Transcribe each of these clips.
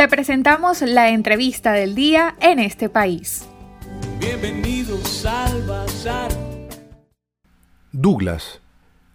Te presentamos la entrevista del día en este país. Bienvenidos al Bazar. Douglas,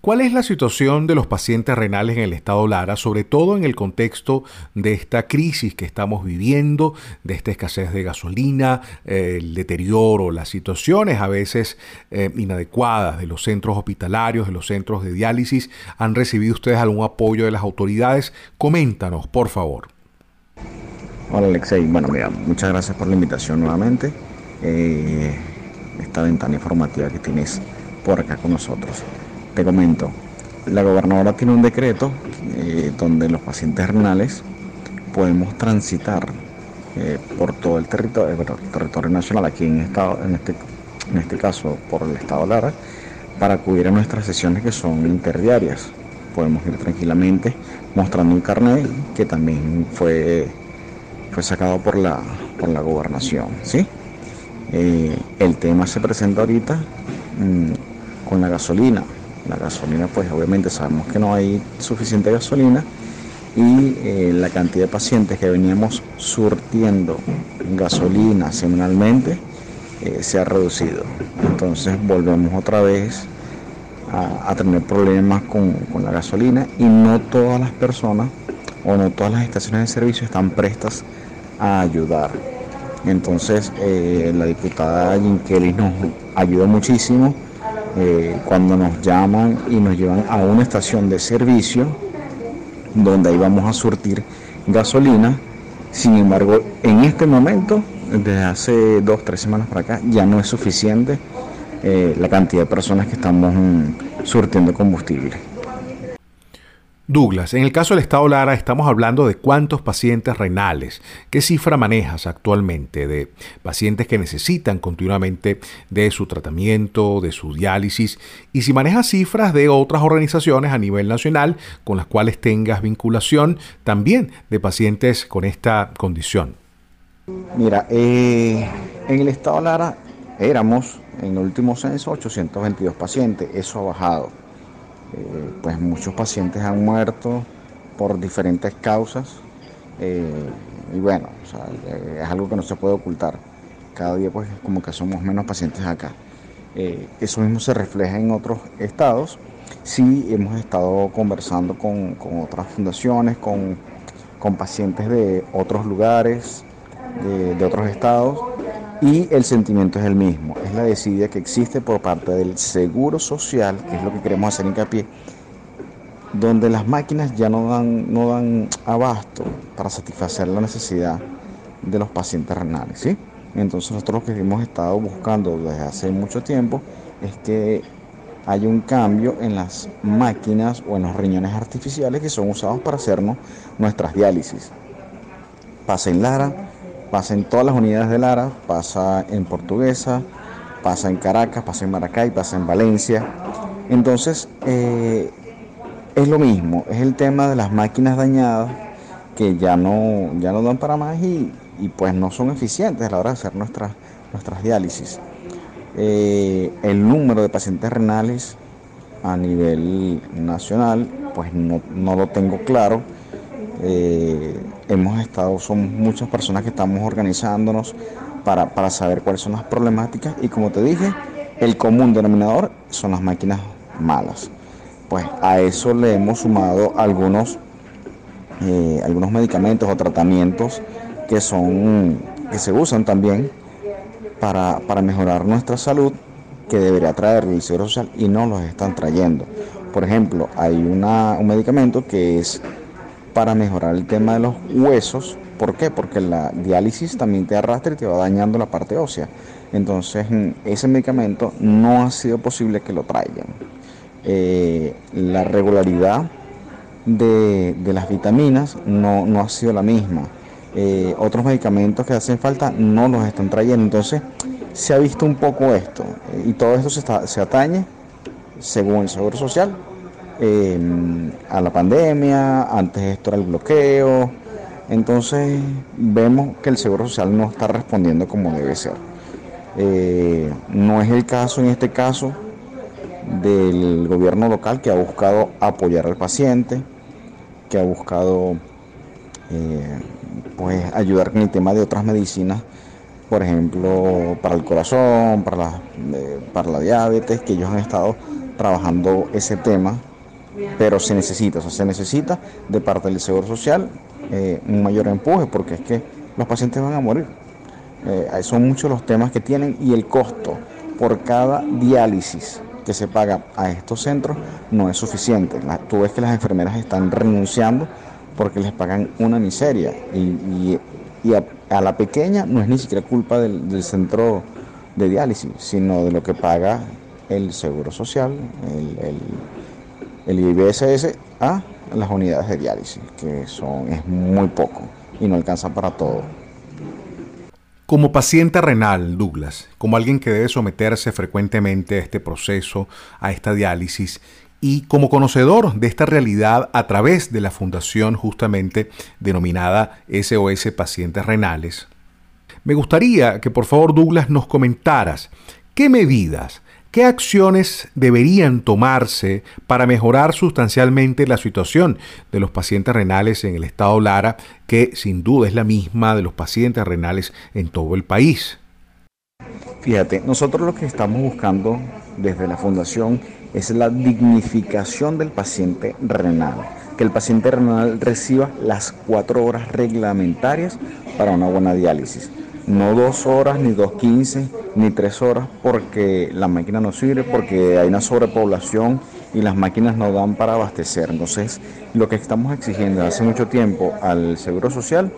¿cuál es la situación de los pacientes renales en el estado Lara, sobre todo en el contexto de esta crisis que estamos viviendo, de esta escasez de gasolina, eh, el deterioro, las situaciones a veces eh, inadecuadas de los centros hospitalarios, de los centros de diálisis? ¿Han recibido ustedes algún apoyo de las autoridades? Coméntanos, por favor. Hola Alexei, bueno mira, muchas gracias por la invitación nuevamente. Eh, esta ventana informativa que tienes por acá con nosotros. Te comento, la gobernadora tiene un decreto eh, donde los pacientes renales podemos transitar eh, por todo el territorio, territorio nacional, aquí en, estado, en, este, en este caso por el estado Lara, para acudir a nuestras sesiones que son interdiarias. Podemos ir tranquilamente mostrando un carnet que también fue, fue sacado por la, por la gobernación. ¿sí? Eh, el tema se presenta ahorita mm, con la gasolina. La gasolina, pues obviamente sabemos que no hay suficiente gasolina y eh, la cantidad de pacientes que veníamos surtiendo gasolina semanalmente eh, se ha reducido. Entonces volvemos otra vez a, tener problemas con, con, la gasolina y no todas las personas o no todas las estaciones de servicio están prestas a ayudar. Entonces eh, la diputada Kelly nos ayudó muchísimo eh, cuando nos llaman y nos llevan a una estación de servicio donde íbamos a surtir gasolina. Sin embargo, en este momento, desde hace dos, tres semanas para acá, ya no es suficiente eh, la cantidad de personas que estamos mm, surtiendo combustible. Douglas, en el caso del Estado Lara estamos hablando de cuántos pacientes renales, qué cifra manejas actualmente de pacientes que necesitan continuamente de su tratamiento, de su diálisis, y si manejas cifras de otras organizaciones a nivel nacional con las cuales tengas vinculación también de pacientes con esta condición. Mira, eh, en el Estado Lara éramos en el último censo 822 pacientes, eso ha bajado eh, pues muchos pacientes han muerto por diferentes causas eh, y bueno, eh, es algo que no se puede ocultar. Cada día pues como que somos menos pacientes acá. eso mismo se refleja en otros estados. Sí hemos estado conversando con, otras fundaciones, con, pacientes de otros lugares, de otros estados y el sentimiento es el mismo, es la desidia que existe por parte del seguro social, que es lo que queremos hacer hincapié, donde las máquinas ya no dan, no dan abasto para satisfacer la necesidad de los pacientes renales. ¿sí? Entonces nosotros lo que hemos estado buscando desde hace mucho tiempo es que haya un cambio en las máquinas o en los riñones artificiales que son usados para hacernos nuestras diálisis. Pasa en Lara, Pasa en todas las unidades de Lara, pasa en Portuguesa, pasa en Caracas, pasa en Maracay, pasa en Valencia. Entonces, eh, es lo mismo, es el tema de las máquinas dañadas que ya no, ya no dan para más y, pues no son eficientes a la hora de hacer nuestras, nuestras diálisis. Eh, el número de pacientes renales a nivel nacional, pues no, no lo tengo claro eh, hemos estado, son muchas personas que estamos organizándonos para, para, saber cuáles son las problemáticas y como te dije, el común denominador son las máquinas malas. Pues a eso le hemos sumado algunos, eh, algunos medicamentos o tratamientos que, son, que se usan también para, para mejorar nuestra salud que debería traer el Seguro Social y no los están trayendo. Por ejemplo, hay una, un medicamento que es para mejorar el tema de los huesos. ¿Por qué? Porque la diálisis también te arrastra y te va dañando la parte ósea. Entonces, mm, ese medicamento no ha sido posible que lo traigan. Eh, la regularidad de, las vitaminas no, ha sido la misma. Eh, otros medicamentos que hacen falta no los están trayendo. Entonces, se ha visto un poco esto. y todo esto se, se atañe, según el Seguro Social, Em, a la pandemia, antes esto era el bloqueo. Entonces vemos que el Seguro Social no está respondiendo como debe ser. Eh, no es el caso en este caso del gobierno local que ha buscado apoyar al paciente, que ha buscado eh, pues ayudar con el tema de otras medicinas, por ejemplo, para el corazón, para la, eh, para la diabetes, que ellos han estado trabajando ese tema, pero se necesita, o sea, se necesita de parte del Seguro Social eh, un mayor empuje, porque es que los pacientes van a morir. Eh, son muchos los temas que tienen y el costo por cada diálisis que se paga a estos centros no es suficiente. tú ves que las enfermeras están renunciando porque les pagan una miseria y, a, la pequeña no es ni siquiera culpa del, centro de diálisis, sino de lo que paga el Seguro Social, el, IBSS a las unidades de diálisis, que son es muy poco y no alcanza para todo. Como paciente renal, Douglas, como alguien que debe someterse frecuentemente a este proceso, a esta diálisis, y como conocedor de esta realidad a través de la fundación justamente denominada SOS Pacientes Renales, me gustaría que por favor Douglas nos comentaras qué medidas, ¿Qué acciones deberían tomarse para mejorar sustancialmente la situación de los pacientes renales en el estado Lara, que sin duda es la misma de los pacientes renales en todo el país? Fíjate, nosotros lo que estamos buscando desde la fundación es la dignificación del paciente renal, que el paciente renal reciba las cuatro horas reglamentarias para una buena diálisis no dos horas, ni dos quince, ni tres horas, porque la máquina no sirve, porque hay una sobrepoblación y las máquinas no dan para abastecer. Entonces, lo que estamos exigiendo hace mucho tiempo al Seguro Social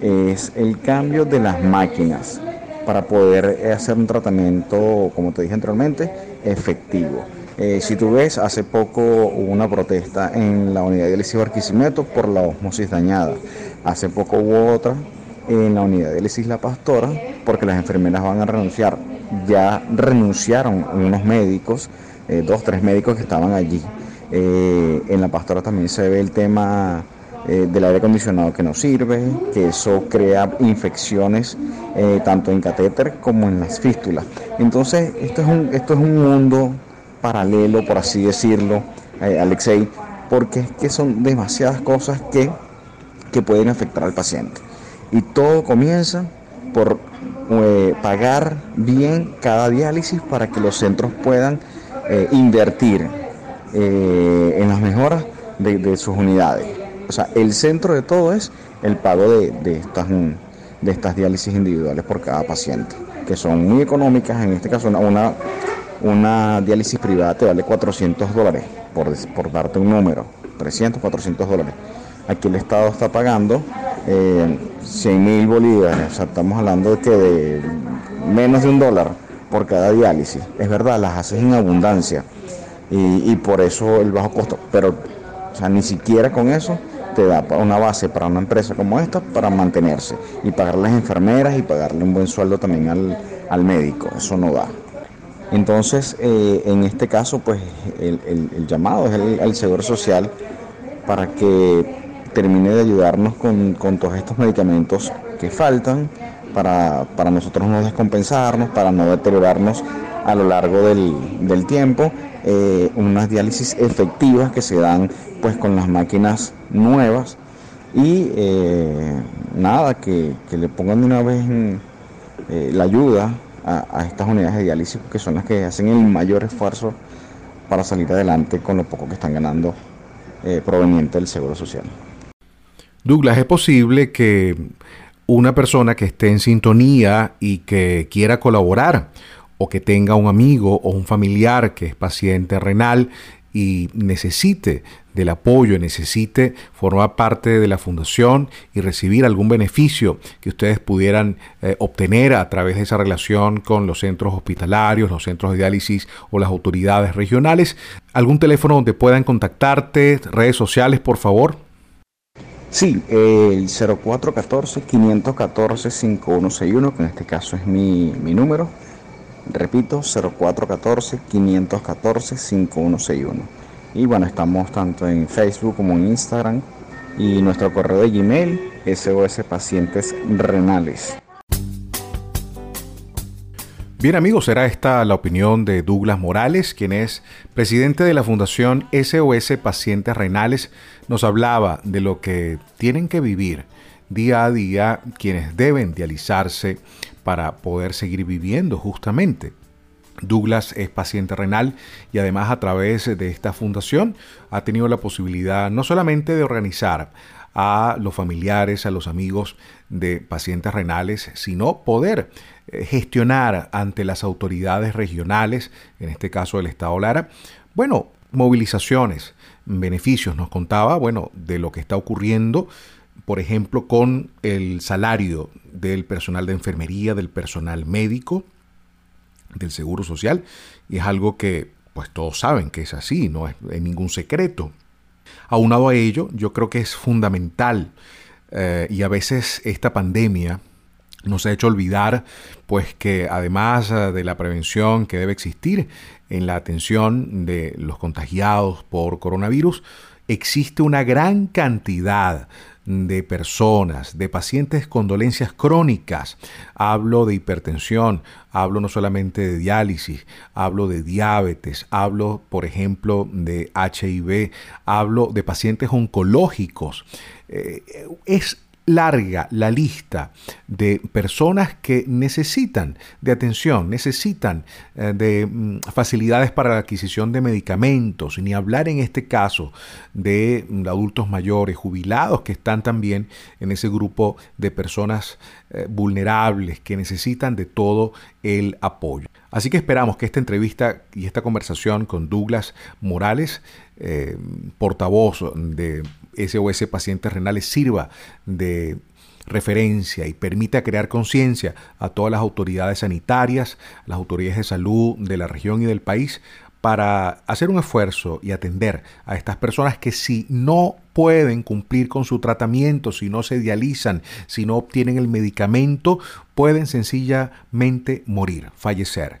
es el cambio de las máquinas para poder hacer un tratamiento, como te dije anteriormente, efectivo. Eh, si tú ves, hace poco hubo una protesta en la unidad de Barquisimeto por la osmosis dañada. Hace poco hubo otra en la unidad de Isla Pastora porque las enfermeras van a renunciar. Ya renunciaron unos médicos, eh, dos, tres médicos que estaban allí. Eh, en la Pastora también se ve el tema eh, del aire acondicionado que no sirve, que eso crea infecciones tanto en catéter como en las fístulas. Entonces, esto es un, esto es un mundo paralelo, por así decirlo, Alexei, porque es que son demasiadas cosas que, que pueden afectar al paciente. Y todo comienza por eh, pagar bien cada diálisis para que los centros puedan eh, invertir eh, en las mejoras de, sus unidades. O sea, el centro de todo es el pago de, estas, de estas diálisis individuales por cada paciente, que son muy económicas. En este caso, una, una diálisis privada te vale 400 dólares, por, por darte un número, 300, 400 dólares. Aquí el Estado está pagando eh, 100 mil bolívares, o sea, estamos hablando de que de menos de un dólar por cada diálisis. Es verdad, las haces en abundancia y, por eso el bajo costo, pero o sea, ni siquiera con eso te da una base para una empresa como esta para mantenerse y pagar las enfermeras y pagarle un buen sueldo también al, médico, eso no da. Entonces, eh, en este caso, pues el, llamado es el, el Seguro Social para que termine de ayudarnos con, todos estos medicamentos que faltan para, nosotros no descompensarnos, para no deteriorarnos a lo largo del, tiempo, eh, unas diálisis efectivas que se dan pues con las máquinas nuevas y eh, nada, que, le pongan de una vez eh, la ayuda a, estas unidades de diálisis que son las que hacen el mayor esfuerzo para salir adelante con lo poco que están ganando proveniente del Seguro Social. Douglas, ¿es posible que una persona que esté en sintonía y que quiera colaborar o que tenga un amigo o un familiar que es paciente renal y necesite del apoyo, necesite formar parte de la fundación y recibir algún beneficio que ustedes pudieran eh, obtener a través de esa relación con los centros hospitalarios, los centros de diálisis o las autoridades regionales. ¿Algún teléfono donde puedan contactarte? ¿Redes sociales, por favor? Sí, el 0414-514-5161, que en este caso es mi, número. Repito, 0414-514-5161. Y bueno, estamos tanto en Facebook como en Instagram. Y nuestro correo de Gmail, SOS Pacientes Renales. Bien amigos, será esta la opinión de Douglas Morales, quien es presidente de la Fundación SOS Pacientes Renales. Nos hablaba de lo que tienen que vivir día a día quienes deben dializarse para poder seguir viviendo justamente. Douglas es paciente renal y además a través de esta fundación ha tenido la posibilidad no solamente de organizar a los familiares, a los amigos de pacientes renales, sino poder eh, gestionar ante las autoridades regionales, en este caso del Estado Lara, bueno, movilizaciones, beneficios. Nos contaba, bueno, de lo que está ocurriendo, por ejemplo, con el salario del personal de enfermería, del personal médico, del Seguro Social, y es algo que pues todos saben que es así, no es, ningún secreto. Aunado a ello, yo creo que es fundamental eh, y a veces esta pandemia nos ha hecho olvidar pues que además eh, de la prevención que debe existir en la atención de los contagiados por coronavirus, existe una gran cantidad de personas, de pacientes con dolencias crónicas. Hablo de hipertensión, hablo no solamente de diálisis, hablo de diabetes, hablo, por ejemplo, de HIV, hablo de pacientes oncológicos. Eh, es larga la lista de personas que necesitan de atención, necesitan eh, de mm, facilidades para la adquisición de medicamentos, ni hablar en este caso de mm, adultos mayores, jubilados, que están también en ese grupo de personas eh, vulnerables que necesitan de todo el apoyo. Así que esperamos que esta entrevista y esta conversación con Douglas Morales, eh, portavoz de SOS Pacientes Renales sirva de referencia y permita crear conciencia a todas las autoridades sanitarias, las autoridades de salud de la región y del país para hacer un esfuerzo y atender a estas personas que si no pueden cumplir con su tratamiento, si no se dializan, si no obtienen el medicamento, pueden sencillamente morir, fallecer.